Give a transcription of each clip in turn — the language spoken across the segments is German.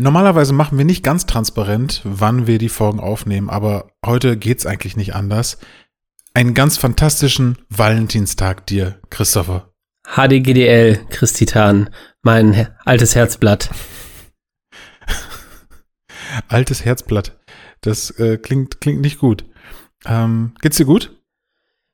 Normalerweise machen wir nicht ganz transparent, wann wir die Folgen aufnehmen, aber heute geht's eigentlich nicht anders. Einen ganz fantastischen Valentinstag dir, Christopher. HDGDL, Christitan, mein altes Herzblatt. altes Herzblatt. Das äh, klingt, klingt nicht gut. Ähm, geht's dir gut?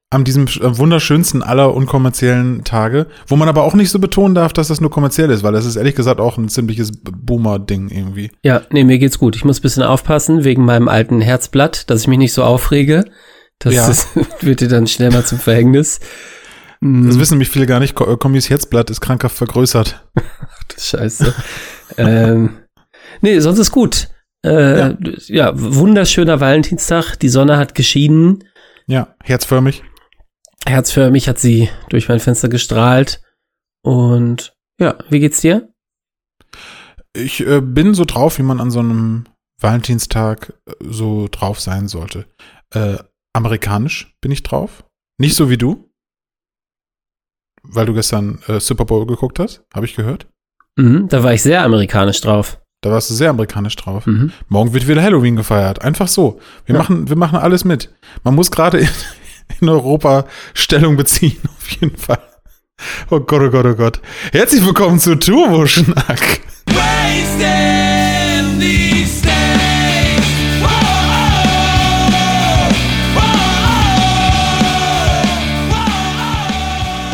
An diesem äh, wunderschönsten aller unkommerziellen Tage, wo man aber auch nicht so betonen darf, dass das nur kommerziell ist, weil das ist ehrlich gesagt auch ein ziemliches Boomer-Ding irgendwie. Ja, nee, mir geht's gut. Ich muss ein bisschen aufpassen wegen meinem alten Herzblatt, dass ich mich nicht so aufrege. Das ja. ist, wird dir dann schnell mal zum Verhängnis. Das mm. wissen mich viele gar nicht. Kommis Herzblatt ist krankhaft vergrößert. Ach du Scheiße. ähm, nee, sonst ist gut. Äh, ja. ja, wunderschöner Valentinstag. Die Sonne hat geschienen. Ja, herzförmig herzförmig hat sie durch mein Fenster gestrahlt. Und ja, wie geht's dir? Ich äh, bin so drauf, wie man an so einem Valentinstag äh, so drauf sein sollte. Äh, amerikanisch bin ich drauf. Nicht so wie du. Weil du gestern äh, Super Bowl geguckt hast, habe ich gehört. Mhm, da war ich sehr amerikanisch drauf. Da warst du sehr amerikanisch drauf. Mhm. Morgen wird wieder Halloween gefeiert. Einfach so. Wir, ja. machen, wir machen alles mit. Man muss gerade in Europa Stellung beziehen, auf jeden Fall. Oh Gott, oh Gott, oh Gott. Herzlich willkommen zu Turbo-Schnack.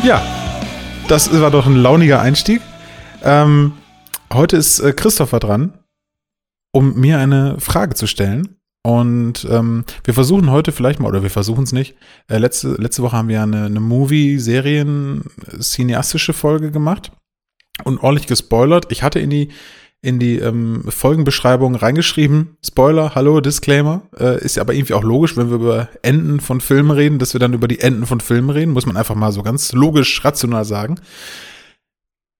Ja, das war doch ein launiger Einstieg. Ähm, heute ist äh, Christopher dran, um mir eine Frage zu stellen. Und ähm, wir versuchen heute vielleicht mal, oder wir versuchen es nicht. Äh, letzte, letzte Woche haben wir eine, eine Movie-Serien-cineastische Folge gemacht und ordentlich gespoilert. Ich hatte in die, in die ähm, Folgenbeschreibung reingeschrieben, Spoiler, hallo, Disclaimer. Äh, ist ja aber irgendwie auch logisch, wenn wir über Enden von Filmen reden, dass wir dann über die Enden von Filmen reden, muss man einfach mal so ganz logisch, rational sagen.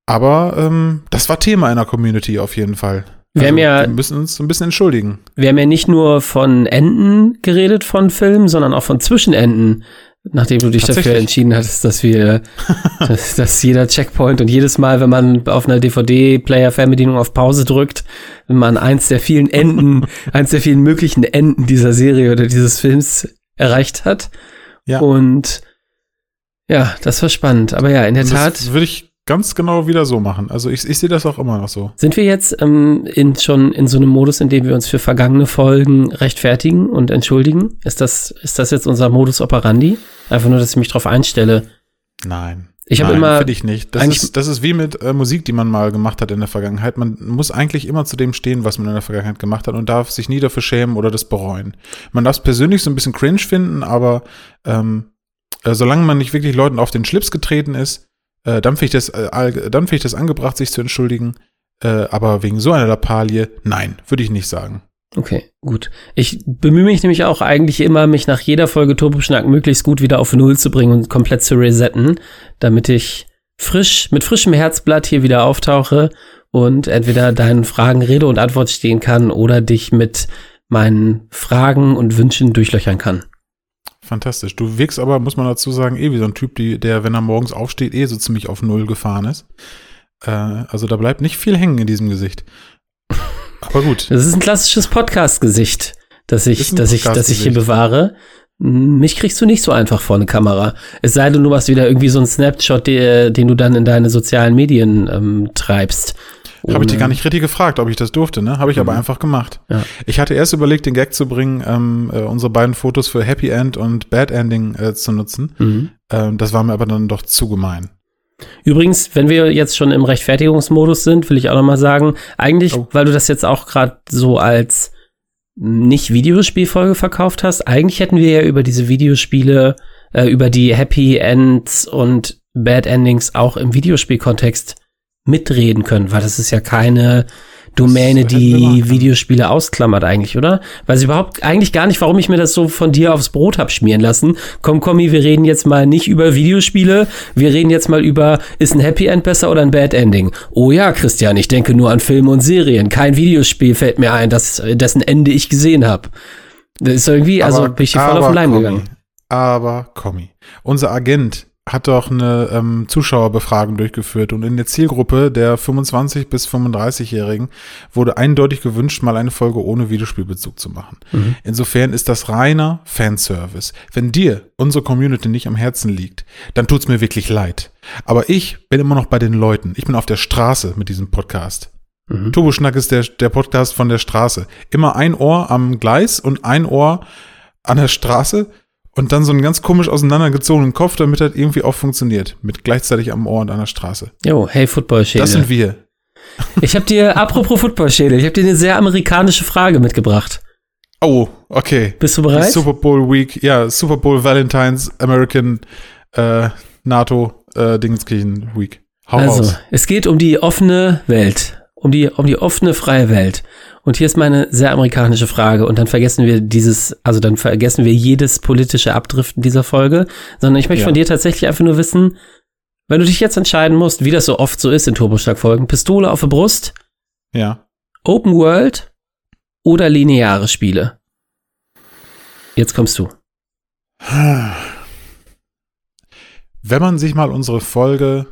Aber ähm, das war Thema einer Community auf jeden Fall. Wir, also, haben ja, wir müssen uns ein bisschen entschuldigen. Wir haben ja nicht nur von Enden geredet von Filmen, sondern auch von Zwischenenden, nachdem du dich dafür entschieden hattest, dass wir, dass, dass, jeder Checkpoint und jedes Mal, wenn man auf einer DVD-Player-Fernbedienung auf Pause drückt, wenn man eins der vielen Enden, eins der vielen möglichen Enden dieser Serie oder dieses Films erreicht hat. Ja. Und ja, das war spannend. Aber ja, in der Tat. Würde ich ganz genau wieder so machen. Also ich, ich sehe das auch immer noch so. Sind wir jetzt ähm, in, schon in so einem Modus, in dem wir uns für vergangene Folgen rechtfertigen und entschuldigen? Ist das, ist das jetzt unser Modus operandi? Einfach nur, dass ich mich drauf einstelle. Nein. Ich habe immer. Finde ich nicht. Das ist, das ist wie mit äh, Musik, die man mal gemacht hat in der Vergangenheit. Man muss eigentlich immer zu dem stehen, was man in der Vergangenheit gemacht hat und darf sich nie dafür schämen oder das bereuen. Man darf es persönlich so ein bisschen cringe finden, aber ähm, äh, solange man nicht wirklich Leuten auf den Schlips getreten ist, äh, dann finde ich, das, äh, dann find ich das angebracht, sich zu entschuldigen. Äh, aber wegen so einer Lappalie, nein, würde ich nicht sagen. Okay, gut. Ich bemühe mich nämlich auch eigentlich immer, mich nach jeder Folge Turboschnack möglichst gut wieder auf Null zu bringen und komplett zu resetten, damit ich frisch, mit frischem Herzblatt hier wieder auftauche und entweder deinen Fragen Rede und Antwort stehen kann oder dich mit meinen Fragen und Wünschen durchlöchern kann. Fantastisch. Du wirkst aber, muss man dazu sagen, eh wie so ein Typ, die, der, wenn er morgens aufsteht, eh so ziemlich auf Null gefahren ist. Äh, also da bleibt nicht viel hängen in diesem Gesicht. Aber gut. Das ist ein klassisches Podcast-Gesicht, das ich, das ich, das ich hier bewahre. Mich kriegst du nicht so einfach vor eine Kamera. Es sei denn, du machst wieder irgendwie so einen Snapshot, den, den du dann in deine sozialen Medien ähm, treibst. Habe ich dich gar nicht richtig gefragt, ob ich das durfte, ne? Habe ich mhm. aber einfach gemacht. Ja. Ich hatte erst überlegt, den Gag zu bringen, ähm, äh, unsere beiden Fotos für Happy End und Bad Ending äh, zu nutzen. Mhm. Ähm, das war mir aber dann doch zu gemein. Übrigens, wenn wir jetzt schon im Rechtfertigungsmodus sind, will ich auch noch mal sagen, eigentlich, oh. weil du das jetzt auch gerade so als nicht Videospielfolge verkauft hast, eigentlich hätten wir ja über diese Videospiele, äh, über die Happy Ends und Bad Endings auch im Videospielkontext mitreden können, weil das ist ja keine Domäne, die Videospiele ausklammert eigentlich, oder? Weiß ich überhaupt eigentlich gar nicht, warum ich mir das so von dir aufs Brot hab schmieren lassen. Komm, Kommi, wir reden jetzt mal nicht über Videospiele, wir reden jetzt mal über, ist ein Happy End besser oder ein Bad Ending? Oh ja, Christian, ich denke nur an Filme und Serien. Kein Videospiel fällt mir ein, das, dessen Ende ich gesehen habe. Das ist irgendwie, also bin ich hier voll auf den Leim gegangen. Aber, Kommi, unser Agent hat doch eine ähm, Zuschauerbefragung durchgeführt und in der Zielgruppe der 25 bis 35-Jährigen wurde eindeutig gewünscht, mal eine Folge ohne Videospielbezug zu machen. Mhm. Insofern ist das reiner Fanservice. Wenn dir unsere Community nicht am Herzen liegt, dann tut's mir wirklich leid. Aber ich bin immer noch bei den Leuten. Ich bin auf der Straße mit diesem Podcast. Mhm. Turboschnack ist der, der Podcast von der Straße. Immer ein Ohr am Gleis und ein Ohr an der Straße und dann so einen ganz komisch auseinandergezogenen Kopf, damit das irgendwie auch funktioniert. Mit gleichzeitig am Ohr und an der Straße. Jo, hey Footballschädel. Das sind wir. Ich habe dir, apropos Footballschädel, ich habe dir eine sehr amerikanische Frage mitgebracht. Oh, okay. Bist du bereit? Die Super Bowl Week, ja, Super Bowl Valentine's American äh, NATO äh, Dingenskirchen Week. Hau also, raus. es geht um die offene Welt um die, um die offene, freie Welt. Und hier ist meine sehr amerikanische Frage. Und dann vergessen wir dieses, also dann vergessen wir jedes politische Abdriften dieser Folge, sondern ich möchte ja. von dir tatsächlich einfach nur wissen, wenn du dich jetzt entscheiden musst, wie das so oft so ist in Turbostark-Folgen, Pistole auf der Brust, ja. Open World oder lineare Spiele? Jetzt kommst du. Wenn man sich mal unsere Folge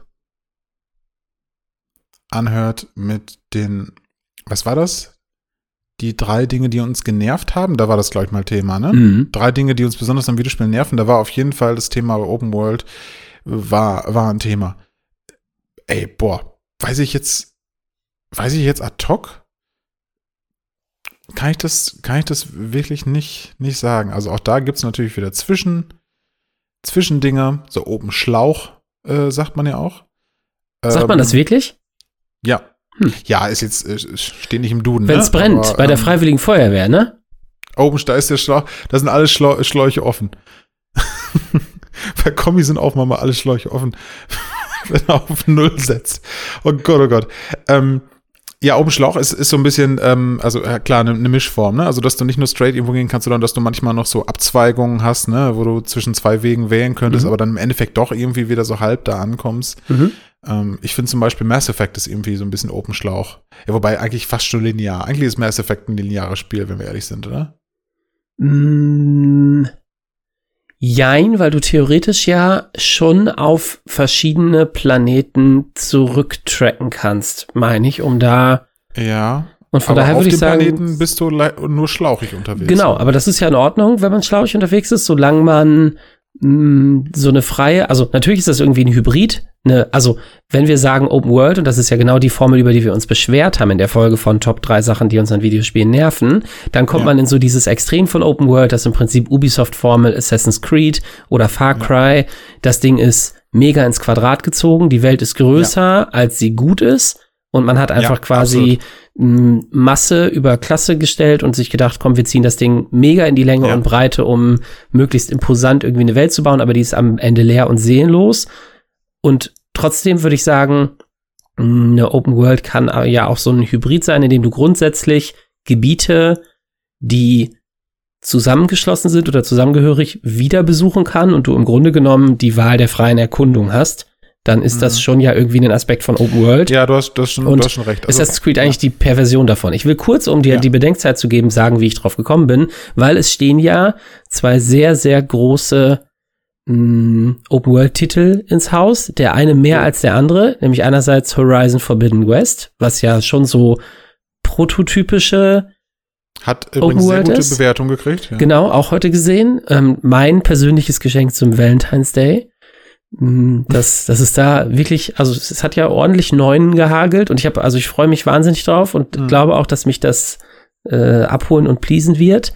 anhört mit den, was war das? Die drei Dinge, die uns genervt haben, da war das, glaube ich, mal Thema, ne? Mhm. Drei Dinge, die uns besonders am Videospiel nerven, da war auf jeden Fall das Thema Open World, war, war ein Thema. Ey, boah, weiß ich jetzt, weiß ich jetzt ad hoc? Kann ich das, kann ich das wirklich nicht, nicht sagen. Also auch da gibt es natürlich wieder Zwischen, Zwischendinger, so oben Schlauch, äh, sagt man ja auch. Sagt ähm, man das ähm, wirklich? Ja. Hm. Ja, ist jetzt, äh, steht nicht im Duden. Wenn es ne? brennt, Aber, bei der ähm, Freiwilligen Feuerwehr, ne? Oben, da ist der Schlauch, da sind alle Schlau Schläuche offen. bei Kombi sind auch mal alle Schläuche offen. Wenn er auf Null setzt. Oh Gott, oh Gott. Ähm, ja, Open Schlauch ist, ist so ein bisschen, ähm, also äh, klar, eine, eine Mischform, ne? Also, dass du nicht nur straight irgendwo gehen kannst, sondern dass du manchmal noch so Abzweigungen hast, ne? Wo du zwischen zwei Wegen wählen könntest, mhm. aber dann im Endeffekt doch irgendwie wieder so halb da ankommst. Mhm. Ähm, ich finde zum Beispiel Mass Effect ist irgendwie so ein bisschen Open Schlauch. Ja, wobei eigentlich fast schon linear. Eigentlich ist Mass Effect ein lineares Spiel, wenn wir ehrlich sind, oder? Mm, Jein, weil du theoretisch ja schon auf verschiedene Planeten zurücktracken kannst, meine ich, um da. Ja. Und von daher würde ich sagen. Auf dem Planeten bist du nur schlauchig unterwegs. Genau, aber das ist ja in Ordnung, wenn man schlauchig unterwegs ist, solange man so eine freie, also natürlich ist das irgendwie ein Hybrid, eine, also wenn wir sagen Open World, und das ist ja genau die Formel, über die wir uns beschwert haben in der Folge von Top 3 Sachen, die uns an Videospielen nerven, dann kommt ja. man in so dieses Extrem von Open World, das im Prinzip Ubisoft-Formel Assassin's Creed oder Far Cry. Ja. Das Ding ist mega ins Quadrat gezogen, die Welt ist größer, ja. als sie gut ist. Und man hat einfach quasi absolut. Masse über Klasse gestellt und sich gedacht, komm, wir ziehen das Ding mega in die Länge und Breite, um möglichst imposant irgendwie eine Welt zu bauen, aber die ist am Ende leer und seelenlos. Und trotzdem würde ich sagen, eine Open World kann ja auch so ein Hybrid sein, in dem du grundsätzlich Gebiete, die zusammengeschlossen sind oder zusammengehörig wieder besuchen kann und du im Grunde genommen die Wahl der freien Erkundung hast, dann ist mhm. das schon ja irgendwie ein Aspekt von Open World. Ja, du hast, du hast, schon, und du hast schon recht. Also, Assassin's Creed eigentlich die Perversion davon. Ich will kurz, um dir ja. die Bedenkzeit zu geben, sagen, wie ich drauf gekommen bin, weil es stehen ja zwei sehr, sehr große Mm, Open-World-Titel ins Haus. Der eine mehr als der andere, nämlich einerseits Horizon Forbidden West, was ja schon so prototypische hat übrigens sehr gute ist. Bewertung gekriegt. Ja. Genau, auch heute gesehen. Ähm, mein persönliches Geschenk zum Valentine's Day. Mm, das, das ist da wirklich, also es hat ja ordentlich Neunen gehagelt und ich habe, also ich freue mich wahnsinnig drauf und mhm. glaube auch, dass mich das äh, abholen und pleasen wird.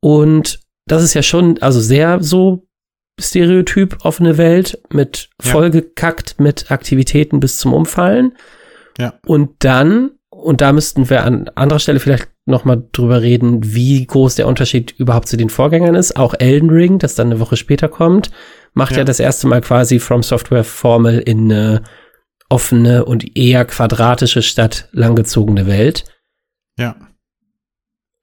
Und das ist ja schon, also sehr so Stereotyp offene Welt mit vollgekackt mit Aktivitäten bis zum Umfallen. Ja. Und dann, und da müssten wir an anderer Stelle vielleicht noch mal drüber reden, wie groß der Unterschied überhaupt zu den Vorgängern ist. Auch Elden Ring, das dann eine Woche später kommt, macht ja, ja das erste Mal quasi From Software Formel in eine offene und eher quadratische Stadt langgezogene Welt. Ja.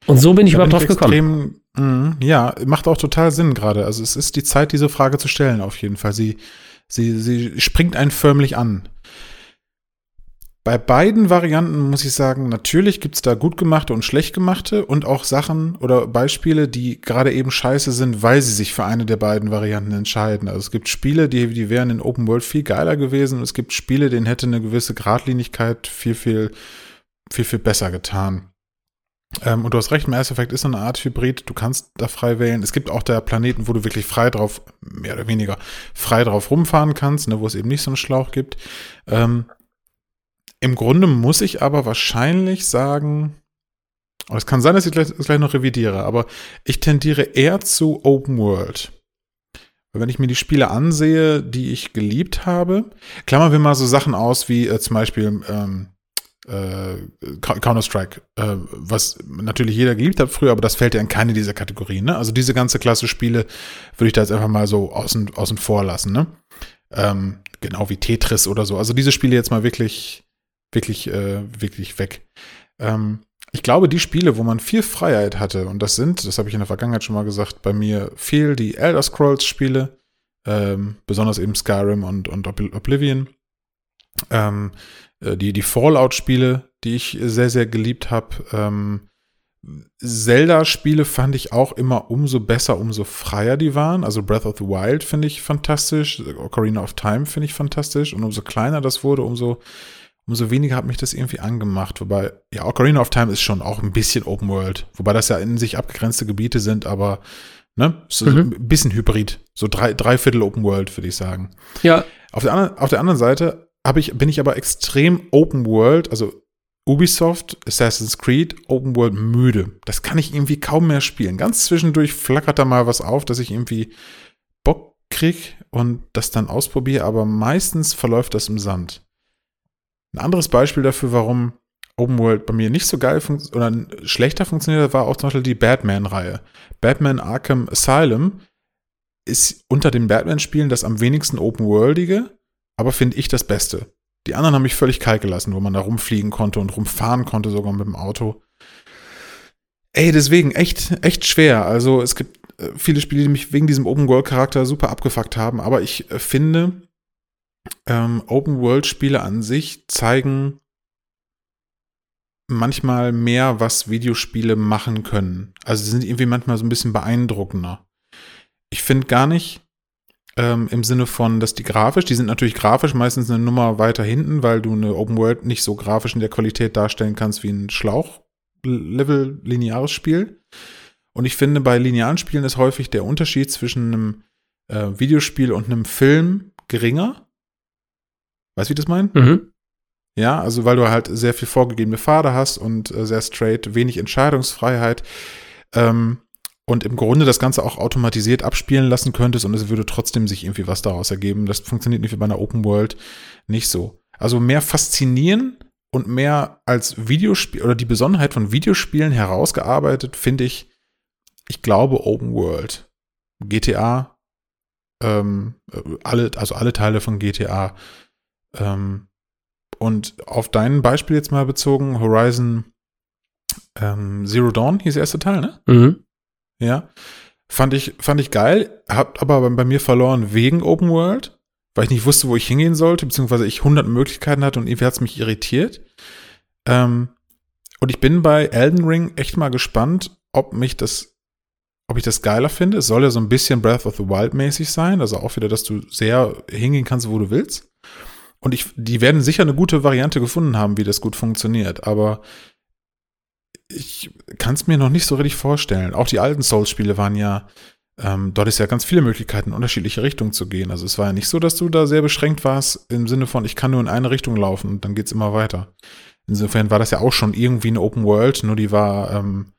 Und so bin ich da überhaupt bin ich drauf gekommen. Mhm, ja, macht auch total Sinn gerade. Also es ist die Zeit, diese Frage zu stellen, auf jeden Fall. Sie, sie, sie springt einen förmlich an. Bei beiden Varianten muss ich sagen, natürlich gibt's da gut gemachte und schlecht gemachte und auch Sachen oder Beispiele, die gerade eben scheiße sind, weil sie sich für eine der beiden Varianten entscheiden. Also es gibt Spiele, die, die wären in Open World viel geiler gewesen es gibt Spiele, denen hätte eine gewisse Gradlinigkeit viel, viel, viel, viel besser getan. Ähm, und du hast recht, Mass Effect ist so eine Art Hybrid, du kannst da frei wählen. Es gibt auch da Planeten, wo du wirklich frei drauf, mehr oder weniger frei drauf rumfahren kannst, ne, wo es eben nicht so einen Schlauch gibt. Ähm, im Grunde muss ich aber wahrscheinlich sagen, oh, es kann sein, dass ich gleich, gleich noch revidiere, aber ich tendiere eher zu Open World. Wenn ich mir die Spiele ansehe, die ich geliebt habe, klammern wir mal so Sachen aus wie äh, zum Beispiel ähm, äh, Counter-Strike, äh, was natürlich jeder geliebt hat früher, aber das fällt ja in keine dieser Kategorien. Ne? Also diese ganze Klasse Spiele würde ich da jetzt einfach mal so außen, außen vor lassen. Ne? Ähm, genau wie Tetris oder so. Also diese Spiele jetzt mal wirklich wirklich, äh, wirklich weg. Ähm, ich glaube, die Spiele, wo man viel Freiheit hatte, und das sind, das habe ich in der Vergangenheit schon mal gesagt, bei mir viel die Elder Scrolls-Spiele, ähm, besonders eben Skyrim und, und Oblivion. Ähm, äh, die, die Fallout-Spiele, die ich sehr, sehr geliebt habe. Ähm, Zelda-Spiele fand ich auch immer umso besser, umso freier die waren. Also Breath of the Wild finde ich fantastisch, Ocarina of Time finde ich fantastisch und umso kleiner das wurde, umso umso weniger hat mich das irgendwie angemacht. Wobei, ja, Ocarina of Time ist schon auch ein bisschen Open World. Wobei das ja in sich abgegrenzte Gebiete sind, aber ne, so mhm. ein bisschen Hybrid. So drei, drei Viertel Open World, würde ich sagen. Ja. Auf der, anderen, auf der anderen Seite hab ich, bin ich aber extrem Open World, also Ubisoft, Assassin's Creed, Open World müde. Das kann ich irgendwie kaum mehr spielen. Ganz zwischendurch flackert da mal was auf, dass ich irgendwie Bock krieg und das dann ausprobiere, aber meistens verläuft das im Sand. Ein anderes Beispiel dafür, warum Open World bei mir nicht so geil oder schlechter funktioniert, war auch zum Beispiel die Batman-Reihe. Batman Arkham Asylum ist unter den Batman-Spielen das am wenigsten Open-Worldige, aber finde ich das Beste. Die anderen haben mich völlig kalt gelassen, wo man da rumfliegen konnte und rumfahren konnte, sogar mit dem Auto. Ey, deswegen echt, echt schwer. Also es gibt äh, viele Spiele, die mich wegen diesem Open-World-Charakter super abgefuckt haben, aber ich äh, finde, ähm, Open-World-Spiele an sich zeigen manchmal mehr, was Videospiele machen können. Also sie sind irgendwie manchmal so ein bisschen beeindruckender. Ich finde gar nicht ähm, im Sinne von, dass die grafisch, die sind natürlich grafisch meistens eine Nummer weiter hinten, weil du eine Open World nicht so grafisch in der Qualität darstellen kannst wie ein Schlauch-Level lineares Spiel. Und ich finde, bei linearen Spielen ist häufig der Unterschied zwischen einem äh, Videospiel und einem Film geringer. Weißt du, wie ich das meine? Mhm. Ja, also weil du halt sehr viel vorgegebene Pfade hast und äh, sehr straight, wenig Entscheidungsfreiheit. Ähm, und im Grunde das Ganze auch automatisiert abspielen lassen könntest und es würde trotzdem sich irgendwie was daraus ergeben. Das funktioniert nicht wie bei einer Open World nicht so. Also mehr faszinieren und mehr als Videospiel oder die Besonderheit von Videospielen herausgearbeitet, finde ich, ich glaube Open World. GTA, ähm, äh, alle, also alle Teile von GTA ähm, und auf dein Beispiel jetzt mal bezogen, Horizon ähm, Zero Dawn hieß der erste Teil, ne? Mhm. Ja. Fand ich, fand ich geil, hab aber bei mir verloren wegen Open World, weil ich nicht wusste, wo ich hingehen sollte, beziehungsweise ich 100 Möglichkeiten hatte und irgendwie hat es mich irritiert. Ähm, und ich bin bei Elden Ring echt mal gespannt, ob mich das, ob ich das geiler finde. Es soll ja so ein bisschen Breath of the Wild mäßig sein, also auch wieder, dass du sehr hingehen kannst, wo du willst. Und ich, die werden sicher eine gute Variante gefunden haben, wie das gut funktioniert, aber ich kann es mir noch nicht so richtig vorstellen. Auch die alten Souls-Spiele waren ja, ähm, dort ist ja ganz viele Möglichkeiten, in unterschiedliche Richtungen zu gehen. Also es war ja nicht so, dass du da sehr beschränkt warst im Sinne von, ich kann nur in eine Richtung laufen und dann geht's immer weiter. Insofern war das ja auch schon irgendwie eine Open World, nur die war ähm,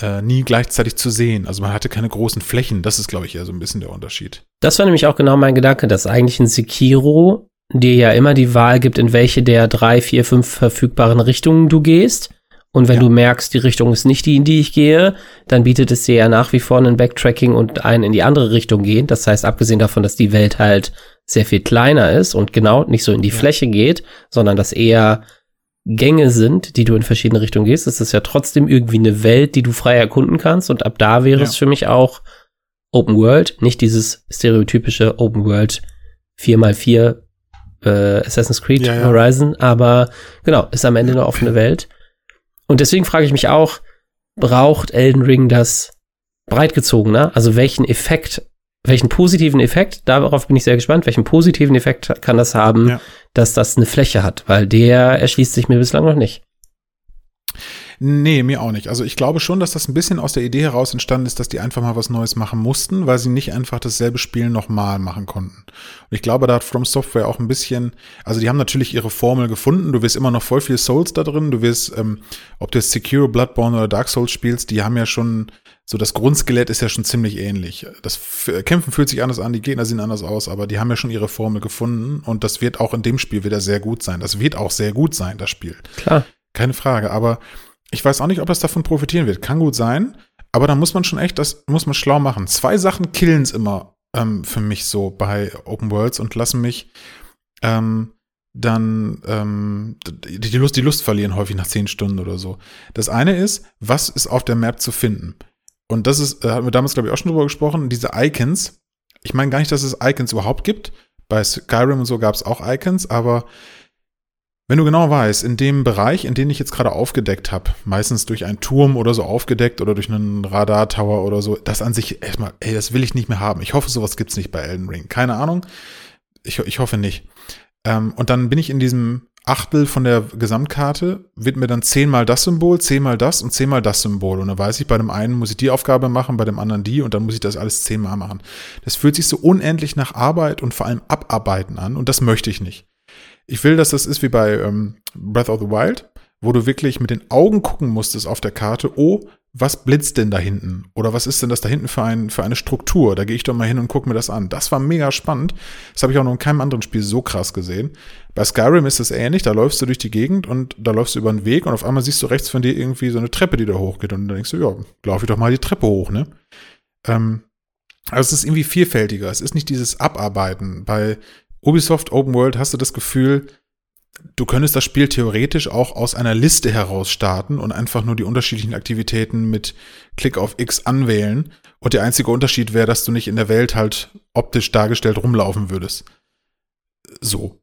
äh, nie gleichzeitig zu sehen. Also man hatte keine großen Flächen. Das ist, glaube ich, eher so ein bisschen der Unterschied. Das war nämlich auch genau mein Gedanke, dass eigentlich ein Sekiro dir ja immer die Wahl gibt, in welche der drei, vier, fünf verfügbaren Richtungen du gehst. Und wenn ja. du merkst, die Richtung ist nicht die, in die ich gehe, dann bietet es dir ja nach wie vor ein Backtracking und ein in die andere Richtung gehen. Das heißt, abgesehen davon, dass die Welt halt sehr viel kleiner ist und genau nicht so in die ja. Fläche geht, sondern dass eher Gänge sind, die du in verschiedene Richtungen gehst, ist es ja trotzdem irgendwie eine Welt, die du frei erkunden kannst. Und ab da wäre ja. es für mich auch Open World, nicht dieses stereotypische Open World 4x4 äh, Assassin's Creed ja, ja. Horizon, aber genau, ist am Ende eine offene Welt. Und deswegen frage ich mich auch, braucht Elden Ring das breitgezogener? Also welchen Effekt, welchen positiven Effekt, darauf bin ich sehr gespannt, welchen positiven Effekt kann das haben, ja. dass das eine Fläche hat, weil der erschließt sich mir bislang noch nicht. Nee, mir auch nicht. Also ich glaube schon, dass das ein bisschen aus der Idee heraus entstanden ist, dass die einfach mal was Neues machen mussten, weil sie nicht einfach dasselbe Spiel nochmal machen konnten. Und ich glaube, da hat From Software auch ein bisschen, also die haben natürlich ihre Formel gefunden. Du wirst immer noch voll viel Souls da drin. Du wirst, ähm, ob du jetzt Sekiro, Bloodborne oder Dark Souls spielst, die haben ja schon, so das Grundskelett ist ja schon ziemlich ähnlich. Das Kämpfen fühlt sich anders an, die Gegner sehen anders aus, aber die haben ja schon ihre Formel gefunden und das wird auch in dem Spiel wieder sehr gut sein. Das wird auch sehr gut sein, das Spiel. Klar. Keine Frage, aber ich weiß auch nicht, ob das davon profitieren wird. Kann gut sein. Aber da muss man schon echt, das muss man schlau machen. Zwei Sachen killen es immer ähm, für mich so bei Open Worlds und lassen mich ähm, dann ähm, die, Lust, die Lust verlieren, häufig nach zehn Stunden oder so. Das eine ist, was ist auf der Map zu finden? Und das ist, äh, haben wir damals, glaube ich, auch schon drüber gesprochen, diese Icons. Ich meine gar nicht, dass es Icons überhaupt gibt. Bei Skyrim und so gab es auch Icons, aber wenn du genau weißt, in dem Bereich, in den ich jetzt gerade aufgedeckt habe, meistens durch einen Turm oder so aufgedeckt oder durch einen Radartower oder so, das an sich erstmal, ey, das will ich nicht mehr haben. Ich hoffe, sowas gibt's nicht bei Elden Ring. Keine Ahnung. Ich, ich hoffe nicht. Ähm, und dann bin ich in diesem Achtel von der Gesamtkarte, wird mir dann zehnmal das Symbol, zehnmal das und zehnmal das Symbol. Und dann weiß ich, bei dem einen muss ich die Aufgabe machen, bei dem anderen die und dann muss ich das alles zehnmal machen. Das fühlt sich so unendlich nach Arbeit und vor allem Abarbeiten an und das möchte ich nicht. Ich will, dass das ist wie bei ähm, Breath of the Wild, wo du wirklich mit den Augen gucken musstest auf der Karte, oh, was blitzt denn da hinten? Oder was ist denn das da hinten für, ein, für eine Struktur? Da gehe ich doch mal hin und gucke mir das an. Das war mega spannend. Das habe ich auch noch in keinem anderen Spiel so krass gesehen. Bei Skyrim ist es ähnlich. Da läufst du durch die Gegend und da läufst du über einen Weg und auf einmal siehst du rechts von dir irgendwie so eine Treppe, die da hochgeht. Und dann denkst du, ja, laufe ich doch mal die Treppe hoch, ne? Ähm, also es ist irgendwie vielfältiger. Es ist nicht dieses Abarbeiten. Bei Ubisoft Open World hast du das Gefühl, du könntest das Spiel theoretisch auch aus einer Liste heraus starten und einfach nur die unterschiedlichen Aktivitäten mit Klick auf X anwählen. Und der einzige Unterschied wäre, dass du nicht in der Welt halt optisch dargestellt rumlaufen würdest. So.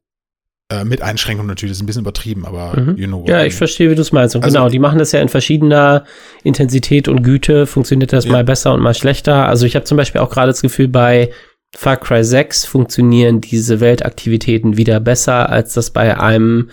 Äh, mit Einschränkungen natürlich, das ist ein bisschen übertrieben, aber mhm. you know Ja, ich verstehe, wie du es meinst. Und also, genau, die machen das ja in verschiedener Intensität und Güte, funktioniert das ja. mal besser und mal schlechter. Also ich habe zum Beispiel auch gerade das Gefühl, bei Far Cry 6 funktionieren diese Weltaktivitäten wieder besser, als das bei einem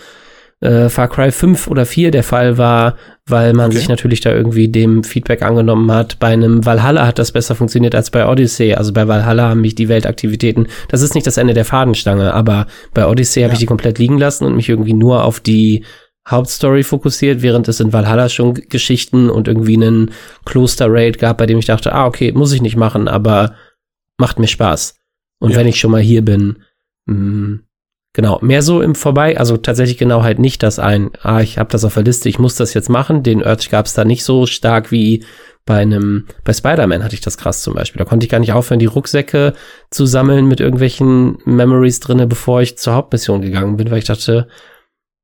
äh, Far Cry 5 oder 4 der Fall war, weil man okay. sich natürlich da irgendwie dem Feedback angenommen hat. Bei einem Valhalla hat das besser funktioniert als bei Odyssey. Also bei Valhalla haben mich die Weltaktivitäten, das ist nicht das Ende der Fadenstange, aber bei Odyssey ja. habe ich die komplett liegen lassen und mich irgendwie nur auf die Hauptstory fokussiert, während es in Valhalla schon Geschichten und irgendwie einen Kloster-Raid gab, bei dem ich dachte, ah, okay, muss ich nicht machen, aber macht mir Spaß. Und ja. wenn ich schon mal hier bin, mh, mm, genau, mehr so im Vorbei, also tatsächlich genau halt nicht das ein, ah, ich habe das auf der Liste, ich muss das jetzt machen. Den Urge gab es da nicht so stark wie bei einem, bei Spider-Man hatte ich das krass zum Beispiel. Da konnte ich gar nicht aufhören, die Rucksäcke zu sammeln mit irgendwelchen Memories drinne, bevor ich zur Hauptmission gegangen bin, weil ich dachte,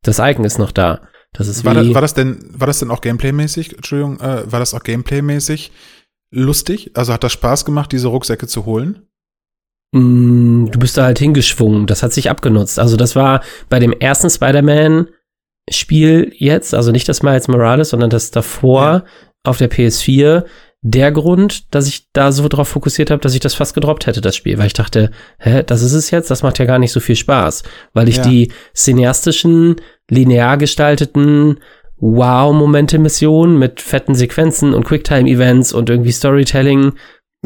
das Icon ist noch da. Das ist war, das, war das denn, war das denn auch Gameplay-mäßig? Entschuldigung, äh, war das auch Gameplay-mäßig? Lustig? Also hat das Spaß gemacht, diese Rucksäcke zu holen? Mm, du bist da halt hingeschwungen. Das hat sich abgenutzt. Also das war bei dem ersten Spider-Man-Spiel jetzt, also nicht das Miles Morales, sondern das davor ja. auf der PS4, der Grund, dass ich da so drauf fokussiert habe, dass ich das fast gedroppt hätte, das Spiel, weil ich dachte, hä, das ist es jetzt, das macht ja gar nicht so viel Spaß, weil ich ja. die cineastischen, linear gestalteten Wow-Momente-Mission mit fetten Sequenzen und Quicktime-Events und irgendwie Storytelling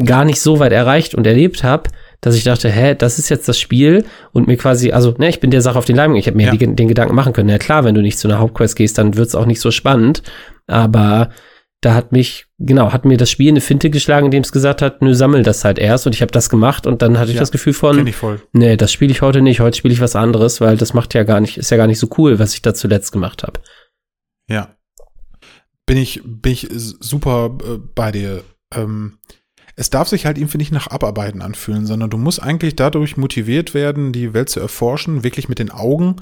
gar nicht so weit erreicht und erlebt habe, dass ich dachte, hä, das ist jetzt das Spiel und mir quasi, also, ne, ich bin der Sache auf den Leim, ich habe mir ja. die, den Gedanken machen können, ja klar, wenn du nicht zu einer Hauptquest gehst, dann wird's auch nicht so spannend, aber da hat mich, genau, hat mir das Spiel eine Finte geschlagen, indem es gesagt hat, nö, sammel das halt erst und ich habe das gemacht und dann hatte ich ja, das Gefühl von, nee, das spiele ich heute nicht, heute spiele ich was anderes, weil das macht ja gar nicht, ist ja gar nicht so cool, was ich da zuletzt gemacht habe. Ja. Bin ich, bin ich super äh, bei dir. Ähm, es darf sich halt irgendwie nicht nach Abarbeiten anfühlen, sondern du musst eigentlich dadurch motiviert werden, die Welt zu erforschen, wirklich mit den Augen,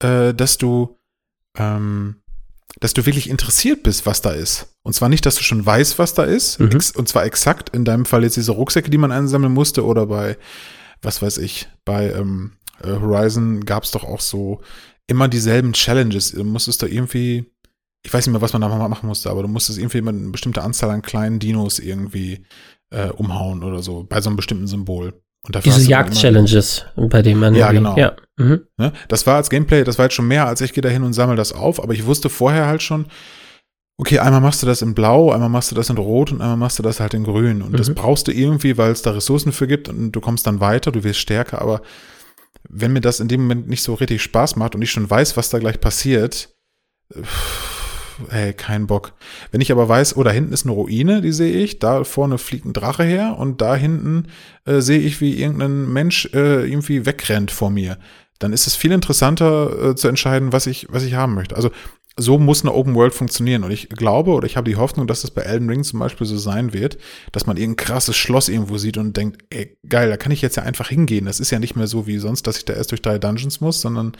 äh, dass du, ähm, dass du wirklich interessiert bist, was da ist. Und zwar nicht, dass du schon weißt, was da ist, mhm. und zwar exakt, in deinem Fall jetzt diese Rucksäcke, die man einsammeln musste, oder bei, was weiß ich, bei ähm, äh, Horizon gab es doch auch so immer dieselben Challenges. Du musstest da irgendwie, ich weiß nicht mehr, was man da machen musste, aber du musstest irgendwie immer eine bestimmte Anzahl an kleinen Dinos irgendwie äh, umhauen oder so, bei so einem bestimmten Symbol. Diese Jagd-Challenges, bei denen man. Ja, genau. Ja. Mhm. Ne? Das war als Gameplay, das war jetzt schon mehr, als ich gehe da hin und sammle das auf, aber ich wusste vorher halt schon, okay, einmal machst du das in Blau, einmal machst du das in Rot und einmal machst du das halt in Grün. Und mhm. das brauchst du irgendwie, weil es da Ressourcen für gibt und du kommst dann weiter, du wirst stärker, aber wenn mir das in dem Moment nicht so richtig Spaß macht und ich schon weiß, was da gleich passiert, ey, kein Bock. Wenn ich aber weiß, oh, da hinten ist eine Ruine, die sehe ich, da vorne fliegt ein Drache her und da hinten äh, sehe ich, wie irgendein Mensch äh, irgendwie wegrennt vor mir, dann ist es viel interessanter äh, zu entscheiden, was ich, was ich haben möchte. Also so muss eine Open World funktionieren. Und ich glaube oder ich habe die Hoffnung, dass das bei Elden Ring zum Beispiel so sein wird, dass man irgendein krasses Schloss irgendwo sieht und denkt, ey, geil, da kann ich jetzt ja einfach hingehen. Das ist ja nicht mehr so wie sonst, dass ich da erst durch drei Dungeons muss, sondern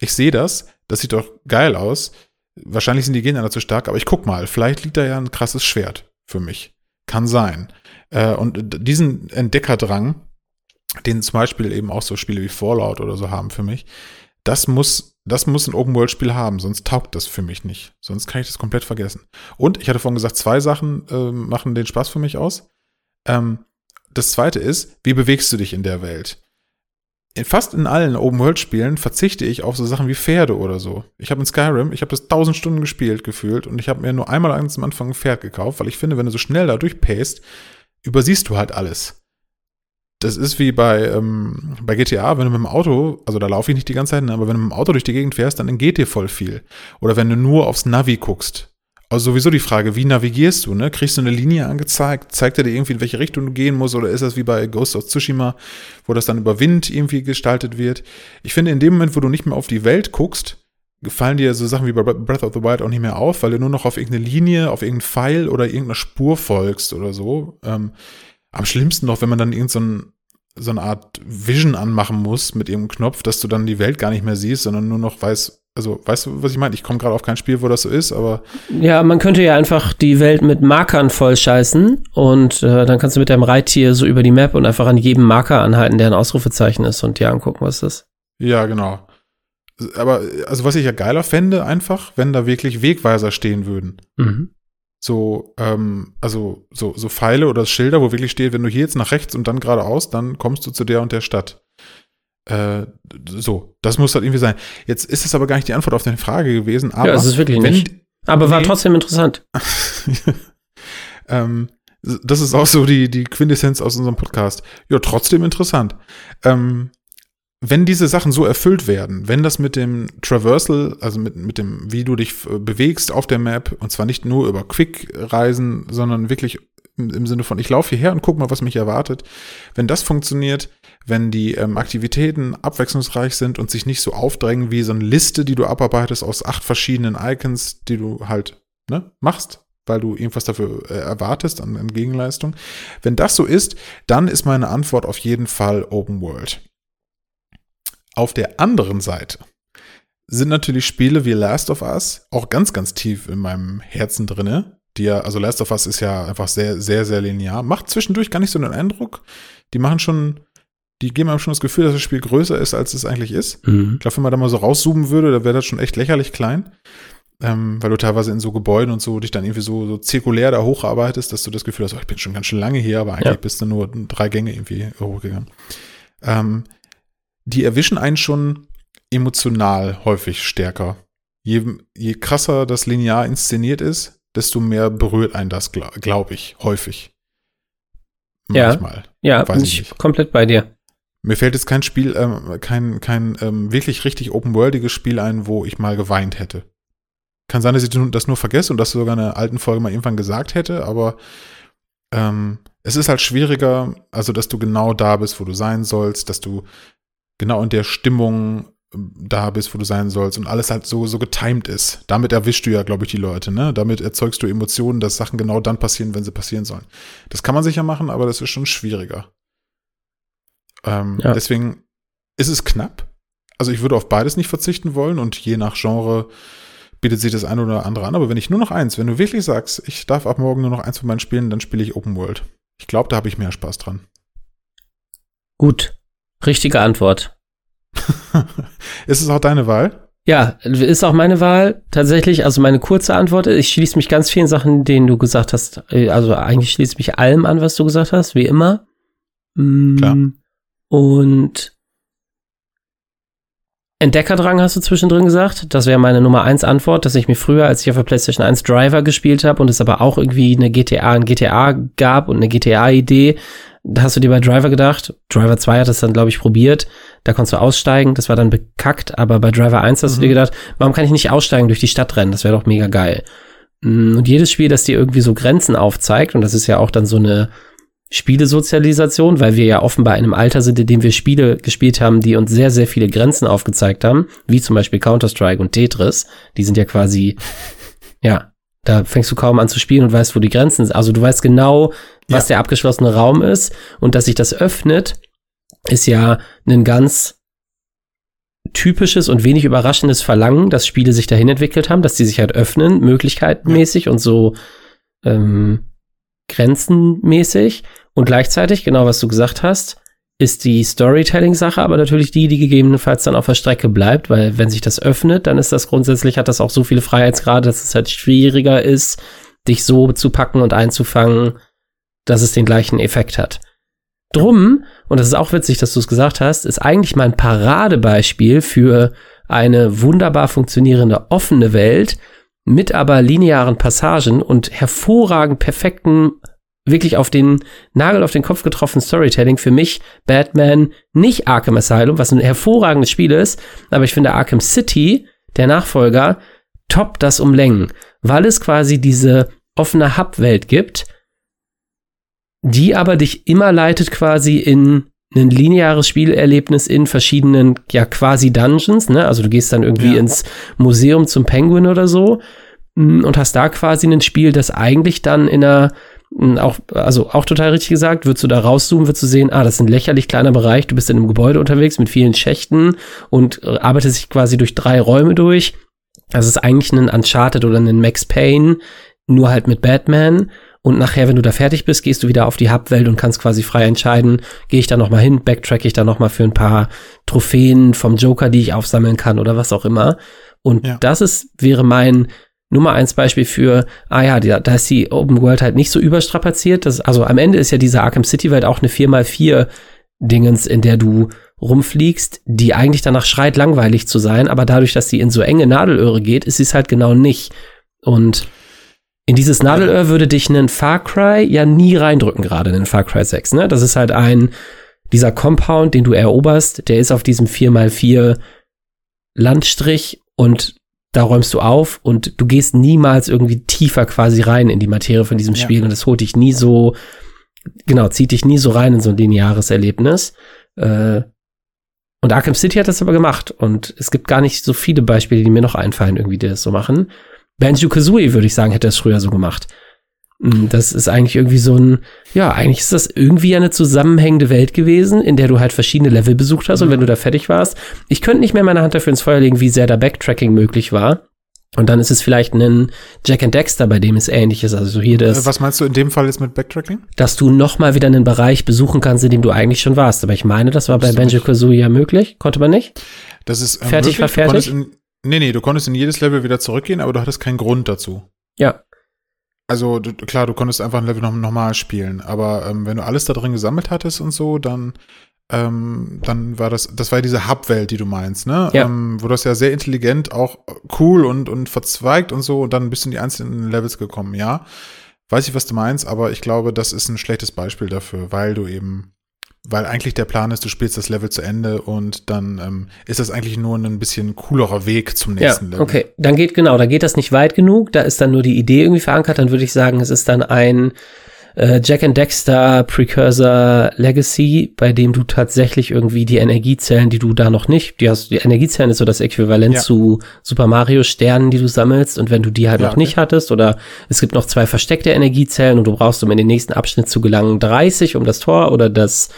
ich sehe das, das sieht doch geil aus. Wahrscheinlich sind die Gegner zu stark, aber ich guck mal, vielleicht liegt da ja ein krasses Schwert für mich. Kann sein. Äh, und diesen Entdeckerdrang, den zum Beispiel eben auch so Spiele wie Fallout oder so haben für mich, das muss, das muss ein Open-World-Spiel haben, sonst taugt das für mich nicht. Sonst kann ich das komplett vergessen. Und ich hatte vorhin gesagt, zwei Sachen äh, machen den Spaß für mich aus. Ähm, das zweite ist, wie bewegst du dich in der Welt? In fast in allen Open-World-Spielen verzichte ich auf so Sachen wie Pferde oder so. Ich habe in Skyrim, ich habe das tausend Stunden gespielt gefühlt und ich habe mir nur einmal am Anfang ein Pferd gekauft, weil ich finde, wenn du so schnell da durchpaced, übersiehst du halt alles das ist wie bei, ähm, bei GTA, wenn du mit dem Auto, also da laufe ich nicht die ganze Zeit, ne, aber wenn du mit dem Auto durch die Gegend fährst, dann entgeht dir voll viel. Oder wenn du nur aufs Navi guckst. Also sowieso die Frage, wie navigierst du, ne? Kriegst du eine Linie angezeigt? Zeigt er dir irgendwie, in welche Richtung du gehen musst? Oder ist das wie bei Ghost of Tsushima, wo das dann über Wind irgendwie gestaltet wird? Ich finde, in dem Moment, wo du nicht mehr auf die Welt guckst, gefallen dir so Sachen wie bei Breath of the Wild auch nicht mehr auf, weil du nur noch auf irgendeine Linie, auf irgendeinen Pfeil oder irgendeiner Spur folgst oder so. Ähm, am schlimmsten noch, wenn man dann irgendein so so eine Art Vision anmachen muss mit ihrem Knopf, dass du dann die Welt gar nicht mehr siehst, sondern nur noch weißt, also weißt du, was ich meine? Ich komme gerade auf kein Spiel, wo das so ist, aber. Ja, man könnte ja einfach die Welt mit Markern vollscheißen und äh, dann kannst du mit deinem Reittier so über die Map und einfach an jedem Marker anhalten, der ein Ausrufezeichen ist und dir angucken, was das ist. Ja, genau. Aber also was ich ja geiler fände, einfach, wenn da wirklich Wegweiser stehen würden. Mhm so, ähm, also so, so Pfeile oder Schilder, wo wirklich steht, wenn du hier jetzt nach rechts und dann geradeaus, dann kommst du zu der und der Stadt. Äh, so, das muss halt irgendwie sein. Jetzt ist es aber gar nicht die Antwort auf deine Frage gewesen, aber. Ja, es ist wirklich nicht. Aber nee, war trotzdem interessant. ähm, das ist auch so die, die Quintessenz aus unserem Podcast. Ja, trotzdem interessant. Ähm, wenn diese Sachen so erfüllt werden, wenn das mit dem Traversal, also mit, mit dem, wie du dich äh, bewegst auf der Map, und zwar nicht nur über Quick-Reisen, sondern wirklich im, im, Sinne von, ich laufe hierher und guck mal, was mich erwartet. Wenn das funktioniert, wenn die ähm, Aktivitäten abwechslungsreich sind und sich nicht so aufdrängen wie so eine Liste, die du abarbeitest aus acht verschiedenen Icons, die du halt ne, machst, weil du irgendwas dafür äh, erwartest an, an Gegenleistung. Wenn das so ist, dann ist meine Antwort auf jeden Fall Open World. Auf der anderen Seite sind natürlich Spiele wie Last of Us auch ganz, ganz tief in meinem Herzen drinne. Die ja, also Last of Us ist ja einfach sehr, sehr, sehr linear. Macht zwischendurch gar nicht so einen Eindruck. Die machen schon, die geben einem schon das Gefühl, dass das Spiel größer ist, als es eigentlich ist. Mhm. Ich glaube, wenn man da mal so rauszoomen würde, da wäre das schon echt lächerlich klein. Ähm, weil du teilweise in so Gebäuden und so dich dann irgendwie so, so zirkulär da hocharbeitest, dass du das Gefühl hast, oh, ich bin schon ganz schön lange hier, aber eigentlich ja. bist du nur drei Gänge irgendwie hochgegangen. Ähm, die erwischen einen schon emotional häufig stärker. Je, je krasser das linear inszeniert ist, desto mehr berührt einen das, glaube glaub ich, häufig. Manchmal. Ja, ja bin ich nicht. komplett bei dir. Mir fällt jetzt kein Spiel, ähm, kein, kein ähm, wirklich richtig open-worldiges Spiel ein, wo ich mal geweint hätte. Kann sein, dass ich das nur vergesse und das sogar in einer alten Folge mal irgendwann gesagt hätte, aber ähm, es ist halt schwieriger, also dass du genau da bist, wo du sein sollst, dass du genau in der Stimmung ähm, da bist, wo du sein sollst und alles halt so, so getimed ist. Damit erwischst du ja, glaube ich, die Leute, ne? Damit erzeugst du Emotionen, dass Sachen genau dann passieren, wenn sie passieren sollen. Das kann man sicher machen, aber das ist schon schwieriger. Ähm, ja. Deswegen ist es knapp. Also ich würde auf beides nicht verzichten wollen und je nach Genre bietet sich das eine oder andere an. Aber wenn ich nur noch eins, wenn du wirklich sagst, ich darf ab morgen nur noch eins von meinen Spielen, dann spiele ich Open World. Ich glaube, da habe ich mehr Spaß dran. Gut, Richtige Antwort. ist es auch deine Wahl? Ja, ist auch meine Wahl. Tatsächlich, also meine kurze Antwort ist, ich schließe mich ganz vielen Sachen, denen du gesagt hast, äh, also eigentlich schließe ich mich allem an, was du gesagt hast, wie immer. Mm, Klar. Und Entdeckerdrang hast du zwischendrin gesagt. Das wäre meine Nummer eins Antwort, dass ich mir früher, als ich auf der PlayStation 1 Driver gespielt habe und es aber auch irgendwie eine GTA, ein GTA gab und eine GTA-Idee, da hast du dir bei Driver gedacht. Driver 2 hat es dann, glaube ich, probiert. Da konntest du aussteigen. Das war dann bekackt. Aber bei Driver 1 hast mhm. du dir mhm. gedacht, warum kann ich nicht aussteigen durch die Stadt rennen? Das wäre doch mega geil. Mm, und jedes Spiel, das dir irgendwie so Grenzen aufzeigt, und das ist ja auch dann so eine Spielesozialisation, weil wir ja offenbar in einem Alter sind, in dem wir Spiele gespielt haben, die uns sehr, sehr viele Grenzen aufgezeigt haben, wie zum Beispiel Counter-Strike und Tetris. Die sind ja quasi, ja, da fängst du kaum an zu spielen und weißt, wo die Grenzen sind. Also du weißt genau, was ja. der abgeschlossene Raum ist und dass sich das öffnet, ist ja ein ganz typisches und wenig überraschendes Verlangen, dass Spiele sich dahin entwickelt haben, dass die sich halt öffnen, möglichkeitenmäßig ja. und so ähm, grenzenmäßig. Und gleichzeitig, genau was du gesagt hast, ist die Storytelling-Sache aber natürlich die, die gegebenenfalls dann auf der Strecke bleibt, weil wenn sich das öffnet, dann ist das grundsätzlich, hat das auch so viele Freiheitsgrade, dass es halt schwieriger ist, dich so zu packen und einzufangen, dass es den gleichen Effekt hat. Drum, und das ist auch witzig, dass du es gesagt hast, ist eigentlich mein Paradebeispiel für eine wunderbar funktionierende offene Welt mit aber linearen Passagen und hervorragend perfekten wirklich auf den Nagel auf den Kopf getroffen Storytelling für mich Batman nicht Arkham Asylum, was ein hervorragendes Spiel ist, aber ich finde Arkham City, der Nachfolger, top das um Längen, weil es quasi diese offene Hub-Welt gibt, die aber dich immer leitet quasi in ein lineares Spielerlebnis in verschiedenen, ja, quasi Dungeons, ne? Also du gehst dann irgendwie ja. ins Museum zum Penguin oder so mm, und hast da quasi ein Spiel, das eigentlich dann in einer auch, also auch total richtig gesagt, würdest du da rauszoomen, würdest du sehen, ah, das ist ein lächerlich kleiner Bereich, du bist in einem Gebäude unterwegs mit vielen Schächten und äh, arbeitest sich quasi durch drei Räume durch. Das ist eigentlich ein Uncharted oder ein Max Payne, nur halt mit Batman. Und nachher, wenn du da fertig bist, gehst du wieder auf die Hubwelt und kannst quasi frei entscheiden, gehe ich da nochmal hin, backtrack ich da nochmal für ein paar Trophäen vom Joker, die ich aufsammeln kann oder was auch immer. Und ja. das ist, wäre mein Nummer eins Beispiel für, ah ja, da, da ist die Open World halt nicht so überstrapaziert. Das, also am Ende ist ja diese Arkham City Welt auch eine 4x4 Dingens, in der du rumfliegst, die eigentlich danach schreit, langweilig zu sein, aber dadurch, dass sie in so enge Nadelöhre geht, ist sie es halt genau nicht. Und in dieses Nadelöhr würde dich ein Far Cry ja nie reindrücken, gerade in den Far Cry 6, ne? Das ist halt ein, dieser Compound, den du eroberst, der ist auf diesem 4x4 Landstrich und da räumst du auf und du gehst niemals irgendwie tiefer quasi rein in die Materie von diesem Spiel ja. und das holt dich nie so, genau, zieht dich nie so rein in so ein lineares Erlebnis. Äh, und Arkham City hat das aber gemacht und es gibt gar nicht so viele Beispiele, die mir noch einfallen, irgendwie, die das so machen. Banjo Kazooie, würde ich sagen, hätte das früher so gemacht. Hm, das ist eigentlich irgendwie so ein, ja, eigentlich ist das irgendwie eine zusammenhängende Welt gewesen, in der du halt verschiedene Level besucht hast mhm. und wenn du da fertig warst, ich könnte nicht mehr meine Hand dafür ins Feuer legen, wie sehr da Backtracking möglich war. Und dann ist es vielleicht ein Jack and Dexter, bei dem es ähnlich ist. Also hier das. Äh, was meinst du in dem Fall jetzt mit Backtracking? Dass du noch mal wieder einen Bereich besuchen kannst, in dem du eigentlich schon warst. Aber ich meine, das war bei Banjo Kazooie ja möglich. Konnte man nicht? Das ist äh, fertig möglich. war fertig. Nee, nee, du konntest in jedes Level wieder zurückgehen, aber du hattest keinen Grund dazu. Ja. Also du, klar, du konntest einfach ein Level noch normal spielen, aber ähm, wenn du alles da drin gesammelt hattest und so, dann ähm, dann war das, das war ja diese Hub-Welt, die du meinst, ne? Ja. Ähm, wo das ja sehr intelligent, auch cool und, und verzweigt und so, und dann bist du in die einzelnen Levels gekommen, ja. Weiß ich, was du meinst, aber ich glaube, das ist ein schlechtes Beispiel dafür, weil du eben weil eigentlich der Plan ist, du spielst das Level zu Ende und dann ähm, ist das eigentlich nur ein bisschen coolerer Weg zum nächsten ja, Level. Okay, dann geht genau, da geht das nicht weit genug, da ist dann nur die Idee irgendwie verankert, dann würde ich sagen, es ist dann ein äh, Jack and Dexter Precursor Legacy, bei dem du tatsächlich irgendwie die Energiezellen, die du da noch nicht, die hast, die Energiezellen ist so das Äquivalent ja. zu Super Mario Sternen, die du sammelst und wenn du die halt ja, noch okay. nicht hattest oder es gibt noch zwei versteckte Energiezellen und du brauchst, um in den nächsten Abschnitt zu gelangen, 30 um das Tor oder das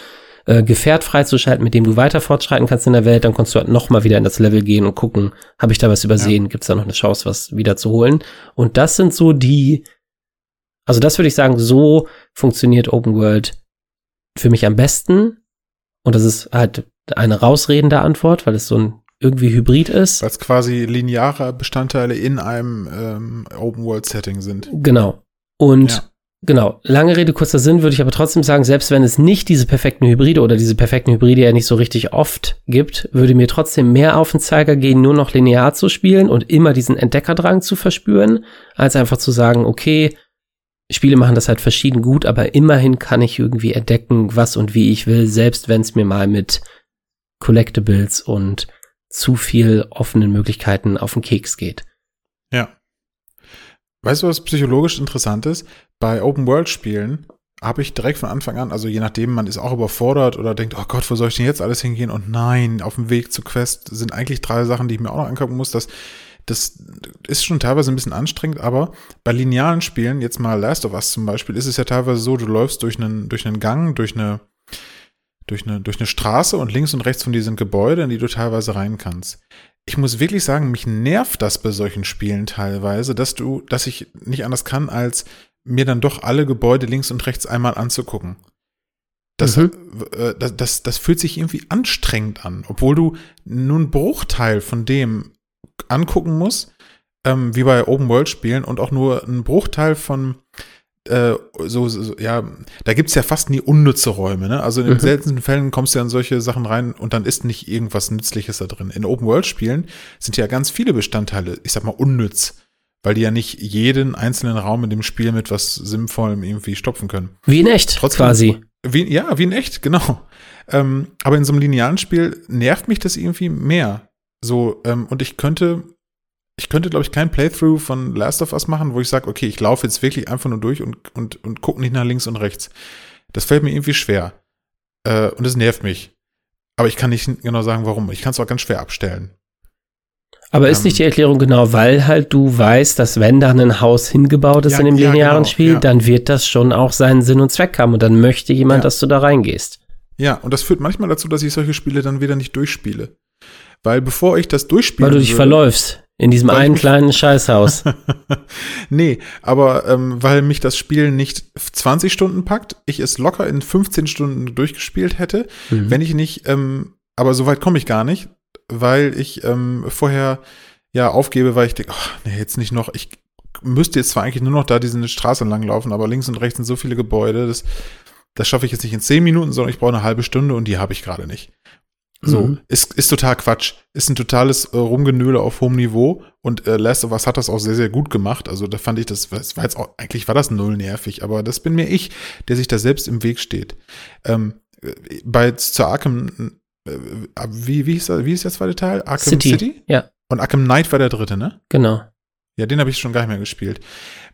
äh, Gefährt freizuschalten, mit dem du weiter fortschreiten kannst in der Welt, dann kannst du halt noch mal wieder in das Level gehen und gucken, habe ich da was übersehen, ja. gibt's da noch eine Chance, was wieder zu holen. Und das sind so die, also das würde ich sagen, so funktioniert Open World für mich am besten. Und das ist halt eine rausredende Antwort, weil es so ein irgendwie hybrid ist. Weil es quasi lineare Bestandteile in einem ähm, Open-World-Setting sind. Genau. Und ja. genau, lange Rede, kurzer Sinn, würde ich aber trotzdem sagen, selbst wenn es nicht diese perfekten Hybride oder diese perfekten Hybride ja nicht so richtig oft gibt, würde mir trotzdem mehr auf den Zeiger gehen, nur noch linear zu spielen und immer diesen Entdeckerdrang zu verspüren, als einfach zu sagen, okay, Spiele machen das halt verschieden gut, aber immerhin kann ich irgendwie entdecken, was und wie ich will, selbst wenn es mir mal mit Collectibles und zu viel offenen Möglichkeiten auf den Keks geht. Ja. Weißt du, was psychologisch interessant ist? Bei Open-World-Spielen habe ich direkt von Anfang an, also je nachdem, man ist auch überfordert oder denkt, oh Gott, wo soll ich denn jetzt alles hingehen? Und nein, auf dem Weg zu Quest sind eigentlich drei Sachen, die ich mir auch noch angucken muss. Das, das ist schon teilweise ein bisschen anstrengend, aber bei linearen Spielen, jetzt mal Last of Us zum Beispiel, ist es ja teilweise so, du läufst durch einen, durch einen Gang, durch eine, durch eine, durch eine Straße und links und rechts von dir sind Gebäude, in die du teilweise rein kannst. Ich muss wirklich sagen, mich nervt das bei solchen Spielen teilweise, dass du, dass ich nicht anders kann, als mir dann doch alle Gebäude links und rechts einmal anzugucken. Das, mhm. äh, das, das, das fühlt sich irgendwie anstrengend an, obwohl du nur einen Bruchteil von dem angucken musst, ähm, wie bei Open-World-Spielen und auch nur einen Bruchteil von äh, so, so, ja, da gibt's ja fast nie unnütze Räume, ne? Also in den mhm. seltensten Fällen kommst du ja in solche Sachen rein und dann ist nicht irgendwas Nützliches da drin. In Open-World-Spielen sind ja ganz viele Bestandteile, ich sag mal, unnütz, weil die ja nicht jeden einzelnen Raum in dem Spiel mit was Sinnvollem irgendwie stopfen können. Wie in echt, Trotzdem, quasi. Wie, ja, wie in echt, genau. Ähm, aber in so einem linearen Spiel nervt mich das irgendwie mehr. So, ähm, und ich könnte ich könnte, glaube ich, kein Playthrough von Last of Us machen, wo ich sage, okay, ich laufe jetzt wirklich einfach nur durch und, und, und gucke nicht nach links und rechts. Das fällt mir irgendwie schwer. Äh, und es nervt mich. Aber ich kann nicht genau sagen, warum. Ich kann es auch ganz schwer abstellen. Aber ist ähm, nicht die Erklärung genau, weil halt du weißt, dass wenn da ein Haus hingebaut ist ja, in dem linearen ja, genau, Spiel, ja. dann wird das schon auch seinen Sinn und Zweck haben und dann möchte jemand, dass du da reingehst. Ja, und das führt manchmal dazu, dass ich solche Spiele dann wieder nicht durchspiele. Weil bevor ich das durchspiele. Weil du dich würde, verläufst. In diesem einen kleinen Scheißhaus. nee, aber ähm, weil mich das Spiel nicht 20 Stunden packt, ich es locker in 15 Stunden durchgespielt hätte, mhm. wenn ich nicht, ähm, aber so weit komme ich gar nicht, weil ich ähm, vorher ja aufgebe, weil ich denke, oh, nee, jetzt nicht noch, ich müsste jetzt zwar eigentlich nur noch da diese Straße entlang laufen, aber links und rechts sind so viele Gebäude, das, das schaffe ich jetzt nicht in 10 Minuten, sondern ich brauche eine halbe Stunde und die habe ich gerade nicht. So, mhm. ist, ist total Quatsch. Ist ein totales äh, Rumgenöle auf hohem Niveau und äh, Last of Us hat das auch sehr, sehr gut gemacht. Also da fand ich das, das war jetzt auch, eigentlich war das null nervig, aber das bin mir ich, der sich da selbst im Weg steht. Ähm, äh, bei zur Arkham, äh, wie, wie, ist, wie ist der zweite Teil? Arkham City. City? Ja. Und Arkham Knight war der dritte, ne? Genau. Ja, den habe ich schon gar nicht mehr gespielt.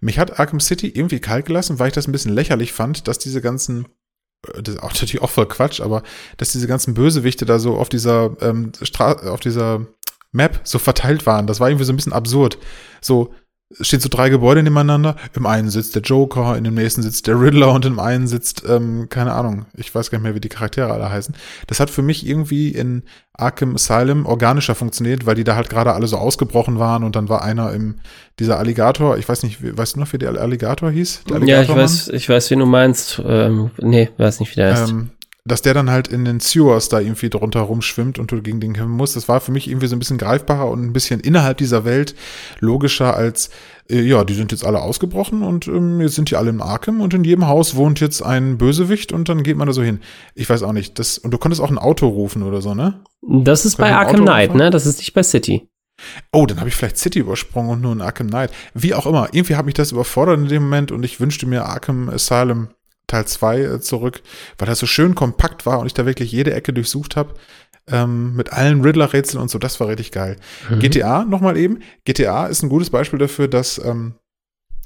Mich hat Arkham City irgendwie kalt gelassen, weil ich das ein bisschen lächerlich fand, dass diese ganzen äh, das ist auch natürlich auch voll Quatsch, aber dass diese ganzen Bösewichte da so auf dieser ähm, Stra auf dieser Map so verteilt waren, das war irgendwie so ein bisschen absurd. So, es stehen so drei Gebäude nebeneinander. Im einen sitzt der Joker, in dem nächsten sitzt der Riddler und im einen sitzt, ähm, keine Ahnung, ich weiß gar nicht mehr, wie die Charaktere alle heißen. Das hat für mich irgendwie in Arkham Asylum organischer funktioniert, weil die da halt gerade alle so ausgebrochen waren und dann war einer im, dieser Alligator, ich weiß nicht, weißt du noch, wie der Alligator hieß? Der ja, ich weiß, ich weiß, wie du meinst. Ähm, nee, weiß nicht, wie der heißt. Ähm, dass der dann halt in den Sewers da irgendwie drunter rumschwimmt und du gegen den kämpfen musst, das war für mich irgendwie so ein bisschen greifbarer und ein bisschen innerhalb dieser Welt logischer als, äh, ja, die sind jetzt alle ausgebrochen und ähm, jetzt sind die alle im Arkham und in jedem Haus wohnt jetzt ein Bösewicht und dann geht man da so hin. Ich weiß auch nicht. Das, und du konntest auch ein Auto rufen oder so, ne? Das ist bei Arkham Knight, ne? Das ist nicht bei City. Oh, dann habe ich vielleicht City übersprungen und nur in Arkham Knight. Wie auch immer. Irgendwie hat mich das überfordert in dem Moment und ich wünschte mir Arkham Asylum Teil 2 äh, zurück, weil das so schön kompakt war und ich da wirklich jede Ecke durchsucht habe. Ähm, mit allen Riddler-Rätseln und so, das war richtig geil. Mhm. GTA, nochmal eben. GTA ist ein gutes Beispiel dafür, dass ähm,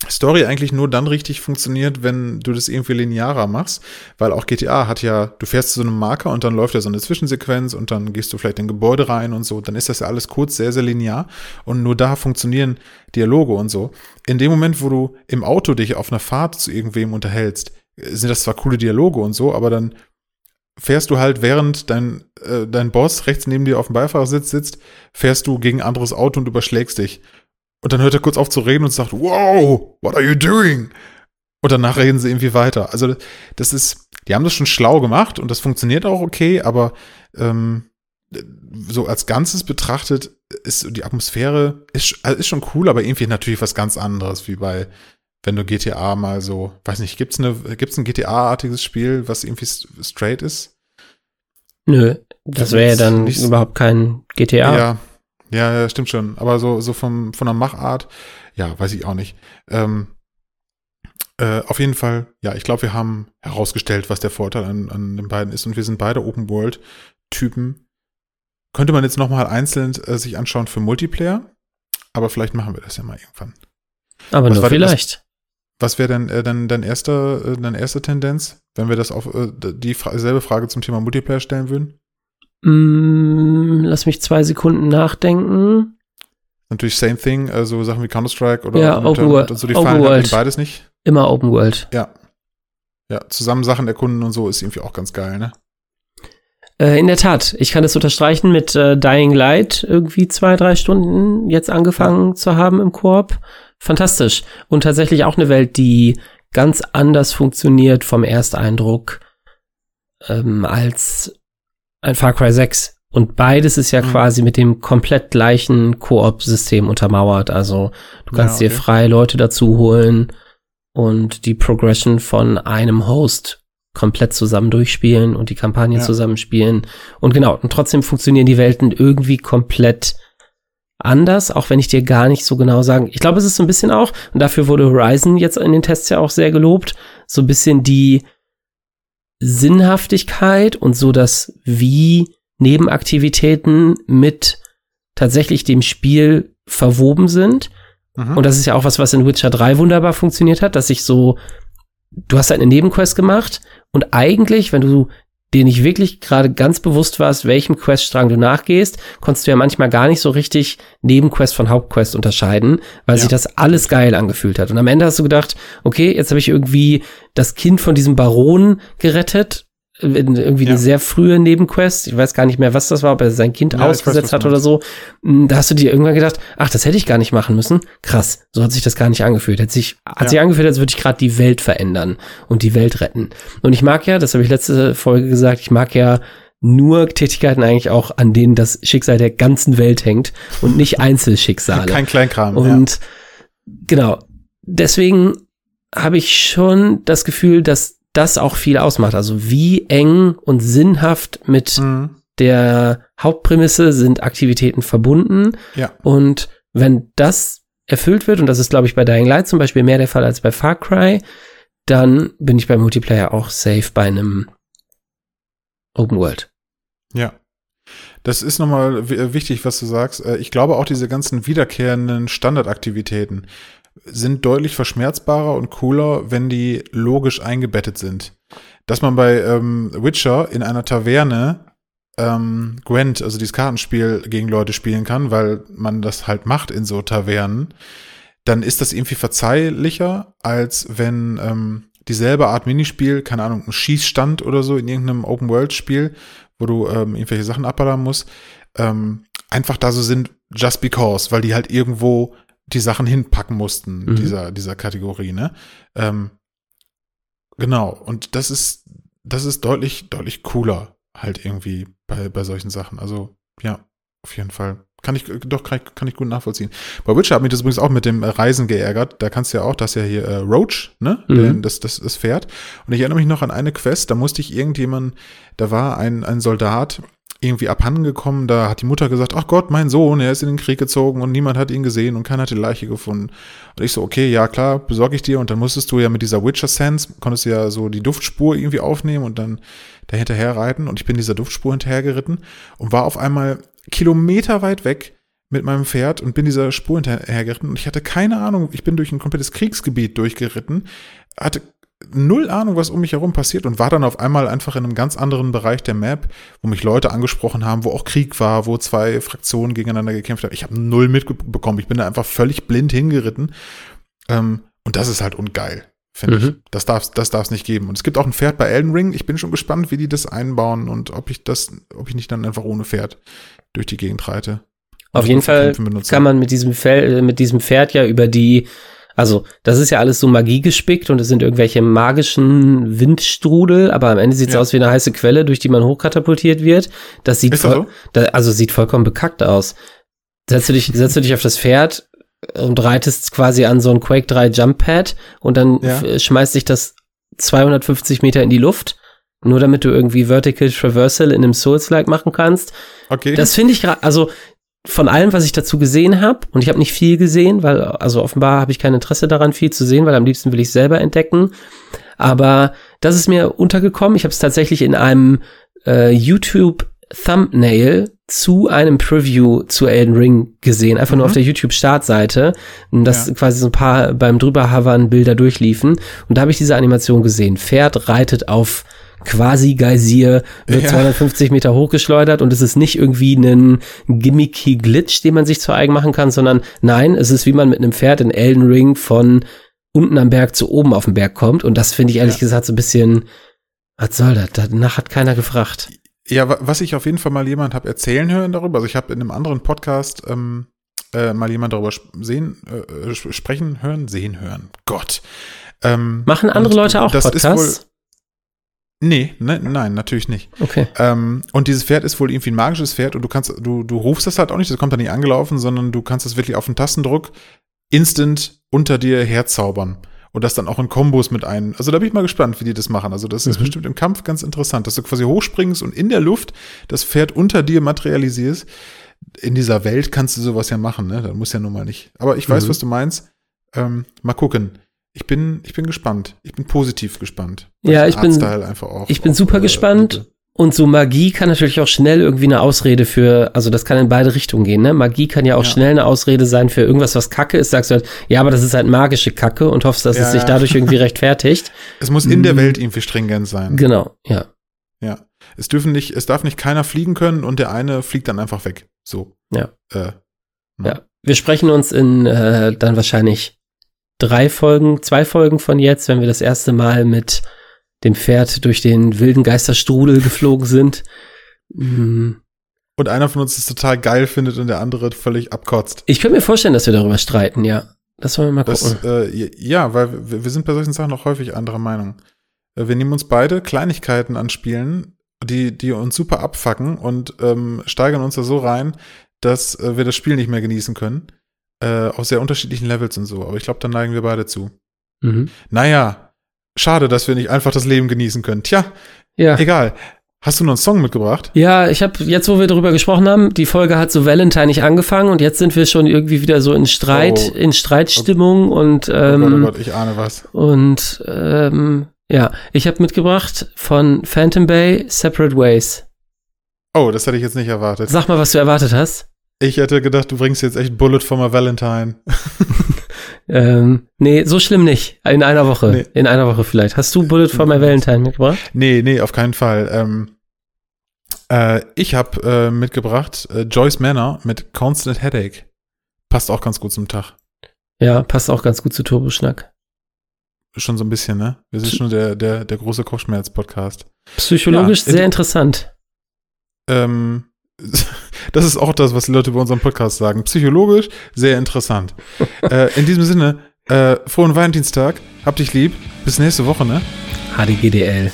Story eigentlich nur dann richtig funktioniert, wenn du das irgendwie linearer machst, weil auch GTA hat ja, du fährst zu so einem Marker und dann läuft ja so eine Zwischensequenz und dann gehst du vielleicht in Gebäude rein und so, dann ist das ja alles kurz, sehr, sehr linear und nur da funktionieren Dialoge und so. In dem Moment, wo du im Auto dich auf einer Fahrt zu irgendwem unterhältst, sind das zwar coole Dialoge und so, aber dann fährst du halt, während dein, äh, dein Boss rechts neben dir auf dem Beifahrersitz sitzt, fährst du gegen ein anderes Auto und überschlägst dich. Und dann hört er kurz auf zu reden und sagt, wow, what are you doing? Und danach reden sie irgendwie weiter. Also das ist, die haben das schon schlau gemacht und das funktioniert auch okay, aber ähm, so als Ganzes betrachtet ist die Atmosphäre ist, also ist schon cool, aber irgendwie natürlich was ganz anderes, wie bei, wenn du GTA mal so, weiß nicht, gibt's eine, gibt's ein GTA-artiges Spiel, was irgendwie straight ist? Nö, das wäre ja dann nicht, überhaupt kein GTA. Ja, ja, stimmt schon. Aber so, so vom, von der Machart, ja, weiß ich auch nicht. Ähm, äh, auf jeden Fall, ja, ich glaube, wir haben herausgestellt, was der Vorteil an, an den beiden ist. Und wir sind beide Open-World-Typen. Könnte man jetzt nochmal einzeln äh, sich anschauen für Multiplayer. Aber vielleicht machen wir das ja mal irgendwann. Aber was nur vielleicht. Was, wäre denn äh, dann dein erster, äh, deine erste Tendenz, wenn wir das auf äh, die Fra selbe Frage zum Thema Multiplayer stellen würden? Mm, lass mich zwei Sekunden nachdenken. Natürlich same thing, also Sachen wie Counter-Strike oder ja, Open World. und so, die Open fallen halt beides nicht. Immer Open World. Ja. Ja, zusammen Sachen erkunden und so ist irgendwie auch ganz geil, ne? Äh, in der Tat, ich kann das unterstreichen mit äh, Dying Light irgendwie zwei, drei Stunden jetzt angefangen ja. zu haben im Koop. Fantastisch. Und tatsächlich auch eine Welt, die ganz anders funktioniert vom Ersteindruck ähm, als ein Far Cry 6. Und beides ist ja mhm. quasi mit dem komplett gleichen Koop-System untermauert. Also du kannst ja, okay. dir frei Leute dazu holen und die Progression von einem Host komplett zusammen durchspielen und die Kampagne ja. zusammenspielen. Und genau, und trotzdem funktionieren die Welten irgendwie komplett anders, auch wenn ich dir gar nicht so genau sagen. Ich glaube, es ist so ein bisschen auch, und dafür wurde Horizon jetzt in den Tests ja auch sehr gelobt, so ein bisschen die Sinnhaftigkeit und so das wie Nebenaktivitäten mit tatsächlich dem Spiel verwoben sind. Mhm. Und das ist ja auch was, was in Witcher 3 wunderbar funktioniert hat, dass ich so, du hast halt eine Nebenquest gemacht und eigentlich, wenn du dir nicht wirklich gerade ganz bewusst warst, welchem Queststrang du nachgehst, konntest du ja manchmal gar nicht so richtig Nebenquest von Hauptquest unterscheiden, weil ja. sich das alles geil angefühlt hat. Und am Ende hast du gedacht, okay, jetzt habe ich irgendwie das Kind von diesem Baron gerettet irgendwie ja. eine sehr frühe Nebenquest. Ich weiß gar nicht mehr, was das war, ob er sein Kind ja, ausgesetzt weiß, hat oder so. Hm, da hast du dir irgendwann gedacht, ach, das hätte ich gar nicht machen müssen. Krass, so hat sich das gar nicht angefühlt. Hat sich, hat ja. sich angefühlt, als würde ich gerade die Welt verändern und die Welt retten. Und ich mag ja, das habe ich letzte Folge gesagt, ich mag ja nur Tätigkeiten eigentlich auch, an denen das Schicksal der ganzen Welt hängt und nicht Einzelschicksale. Kein Kleinkram. Und genau, deswegen habe ich schon das Gefühl, dass das auch viel ausmacht. Also wie eng und sinnhaft mit mhm. der Hauptprämisse sind Aktivitäten verbunden. Ja. Und wenn das erfüllt wird, und das ist, glaube ich, bei Dying Light zum Beispiel mehr der Fall als bei Far Cry, dann bin ich beim Multiplayer auch safe bei einem Open World. Ja. Das ist nochmal wichtig, was du sagst. Äh, ich glaube auch diese ganzen wiederkehrenden Standardaktivitäten, sind deutlich verschmerzbarer und cooler, wenn die logisch eingebettet sind. Dass man bei ähm, Witcher in einer Taverne ähm, Gwent, also dieses Kartenspiel, gegen Leute spielen kann, weil man das halt macht in so Tavernen, dann ist das irgendwie verzeihlicher, als wenn ähm, dieselbe Art Minispiel, keine Ahnung, ein Schießstand oder so in irgendeinem Open-World-Spiel, wo du ähm, irgendwelche Sachen abballern musst, ähm, einfach da so sind, just because, weil die halt irgendwo die Sachen hinpacken mussten, mhm. dieser, dieser Kategorie, ne? Ähm, genau, und das ist, das ist deutlich, deutlich cooler halt irgendwie bei, bei solchen Sachen. Also, ja, auf jeden Fall. Kann ich, doch, kann ich, kann ich gut nachvollziehen. Bei Witcher hat mich das übrigens auch mit dem Reisen geärgert. Da kannst du ja auch, das ist ja hier äh, Roach, ne? Mhm. Das, das, das Pferd. Und ich erinnere mich noch an eine Quest, da musste ich irgendjemand, da war ein, ein Soldat, irgendwie abhandengekommen. Da hat die Mutter gesagt, ach Gott, mein Sohn, er ist in den Krieg gezogen und niemand hat ihn gesehen und keiner hat die Leiche gefunden. Und ich so, okay, ja klar, besorge ich dir. Und dann musstest du ja mit dieser Witcher Sense, konntest du ja so die Duftspur irgendwie aufnehmen und dann da hinterher reiten. Und ich bin dieser Duftspur hinterhergeritten und war auf einmal Kilometer weit weg mit meinem Pferd und bin dieser Spur hinterhergeritten und ich hatte keine Ahnung, ich bin durch ein komplettes Kriegsgebiet durchgeritten, hatte null Ahnung, was um mich herum passiert und war dann auf einmal einfach in einem ganz anderen Bereich der Map, wo mich Leute angesprochen haben, wo auch Krieg war, wo zwei Fraktionen gegeneinander gekämpft haben. Ich habe null mitbekommen. Ich bin da einfach völlig blind hingeritten. Ähm, und das ist halt ungeil, finde mhm. ich. Das darf das darf's nicht geben. Und es gibt auch ein Pferd bei Elden Ring. Ich bin schon gespannt, wie die das einbauen und ob ich das, ob ich nicht dann einfach ohne Pferd durch die Gegend reite. Auf jeden Fall kann man mit diesem, Pferd, mit diesem Pferd ja über die Also, das ist ja alles so Magie gespickt und es sind irgendwelche magischen Windstrudel, aber am Ende sieht es ja. aus wie eine heiße Quelle, durch die man hochkatapultiert wird. Das sieht voll, so? da, also sieht vollkommen bekackt aus. Setzt du dich, setzt du dich auf das Pferd und reitest quasi an so ein Quake 3 Jump Pad und dann ja. schmeißt dich das 250 Meter in die Luft, nur damit du irgendwie Vertical Traversal in einem Souls-like machen kannst. Okay. Das finde ich gerade, also von allem, was ich dazu gesehen habe, und ich habe nicht viel gesehen, weil, also offenbar habe ich kein Interesse daran, viel zu sehen, weil am liebsten will ich selber entdecken. Aber das ist mir untergekommen. Ich habe es tatsächlich in einem äh, YouTube Thumbnail zu einem Preview zu Elden Ring gesehen, einfach mhm. nur auf der YouTube-Startseite, dass ja. quasi so ein paar beim drüberhavern Bilder durchliefen. Und da habe ich diese Animation gesehen. Pferd reitet auf quasi Geysir, wird ja. 250 Meter hochgeschleudert und es ist nicht irgendwie ein gimmicky Glitch, den man sich zu eigen machen kann, sondern nein, es ist wie man mit einem Pferd in Elden Ring von unten am Berg zu oben auf den Berg kommt. Und das finde ich ehrlich ja. gesagt so ein bisschen, was soll das? Danach hat keiner gefragt. Ja, was ich auf jeden Fall mal jemand habe erzählen hören darüber, also ich habe in einem anderen Podcast ähm, äh, mal jemand darüber sehen, äh, sprechen hören, sehen hören. Gott. Ähm, Machen andere Leute auch das Podcasts? Nee, ne, nein, natürlich nicht. Okay. Ähm, und dieses Pferd ist wohl irgendwie ein magisches Pferd und du kannst, du, du rufst das halt auch nicht, das kommt da nicht angelaufen, sondern du kannst es wirklich auf den Tastendruck instant unter dir herzaubern und das dann auch in Kombos mit ein. Also da bin ich mal gespannt, wie die das machen. Also das ist mhm. bestimmt im Kampf ganz interessant, dass du quasi hochspringst und in der Luft das Pferd unter dir materialisierst. In dieser Welt kannst du sowas ja machen, ne? Da muss ja nun mal nicht. Aber ich weiß, mhm. was du meinst. Ähm, mal gucken. Ich bin, ich bin gespannt. Ich bin positiv gespannt. Ja, ich bin, auch, ich bin super äh, gespannt. Liebe. Und so Magie kann natürlich auch schnell irgendwie eine Ausrede für, also das kann in beide Richtungen gehen, ne? Magie kann ja auch ja. schnell eine Ausrede sein für irgendwas, was Kacke ist. Sagst du halt, ja, aber das ist halt magische Kacke und hoffst, dass ja, es sich dadurch irgendwie rechtfertigt. Es muss in der mhm. Welt irgendwie stringent sein. Genau, ja. Ja. Es dürfen nicht, es darf nicht keiner fliegen können und der eine fliegt dann einfach weg. So. Ja. Äh, ne? ja. Wir sprechen uns in äh, dann wahrscheinlich drei Folgen, zwei Folgen von jetzt, wenn wir das erste Mal mit dem Pferd durch den wilden Geisterstrudel geflogen sind. Mhm. Und einer von uns es total geil findet und der andere völlig abkotzt. Ich könnte mir vorstellen, dass wir darüber streiten, ja. Das wollen wir mal gucken. Das, äh, ja, weil wir, wir, sind bei solchen Sachen auch häufig anderer Meinung. Äh, wir nehmen uns beide Kleinigkeiten an Spielen, die, die uns super abfacken und ähm, steigern uns da so rein, dass äh, wir das Spiel nicht mehr genießen können. Äh, auf sehr unterschiedlichen Levels und so. Aber ich glaube, da neigen wir beide zu. Mhm. Naja, Schade, dass wir nicht einfach das Leben genießen können. Tja, ja. egal. Hast du noch einen Song mitgebracht? Ja, ich habe jetzt, wo wir darüber gesprochen haben, die Folge hat so Valentine nicht angefangen und jetzt sind wir schon irgendwie wieder so in Streit, oh. in Streitstimmung oh. und ähm, oh Gott, oh Gott, ich ahne was. Und ähm, ja, ich habe mitgebracht von Phantom Bay Separate Ways. Oh, das hätte ich jetzt nicht erwartet. Sag mal, was du erwartet hast. Ich hätte gedacht, du bringst jetzt echt Bullet for my Valentine. Ähm, nee, so schlimm nicht. In einer Woche. Nee. In einer Woche vielleicht. Hast du Bullet for my Valentine mitgebracht? Nee, nee, auf keinen Fall. Ähm, äh, ich habe äh, mitgebracht äh, Joyce Manor mit Constant Headache. Passt auch ganz gut zum Tag. Ja, passt auch ganz gut zu Turboschnack. Schon so ein bisschen, ne? Wir sind schon der, der, der große Kopfschmerz-Podcast. Psychologisch ja, sehr interessant. Ähm, Das ist auch das, was die Leute bei unserem Podcast sagen. Psychologisch sehr interessant. äh, in diesem Sinne, äh, frohen Valentinstag. Hab dich lieb. Bis nächste Woche, ne? HDGDL.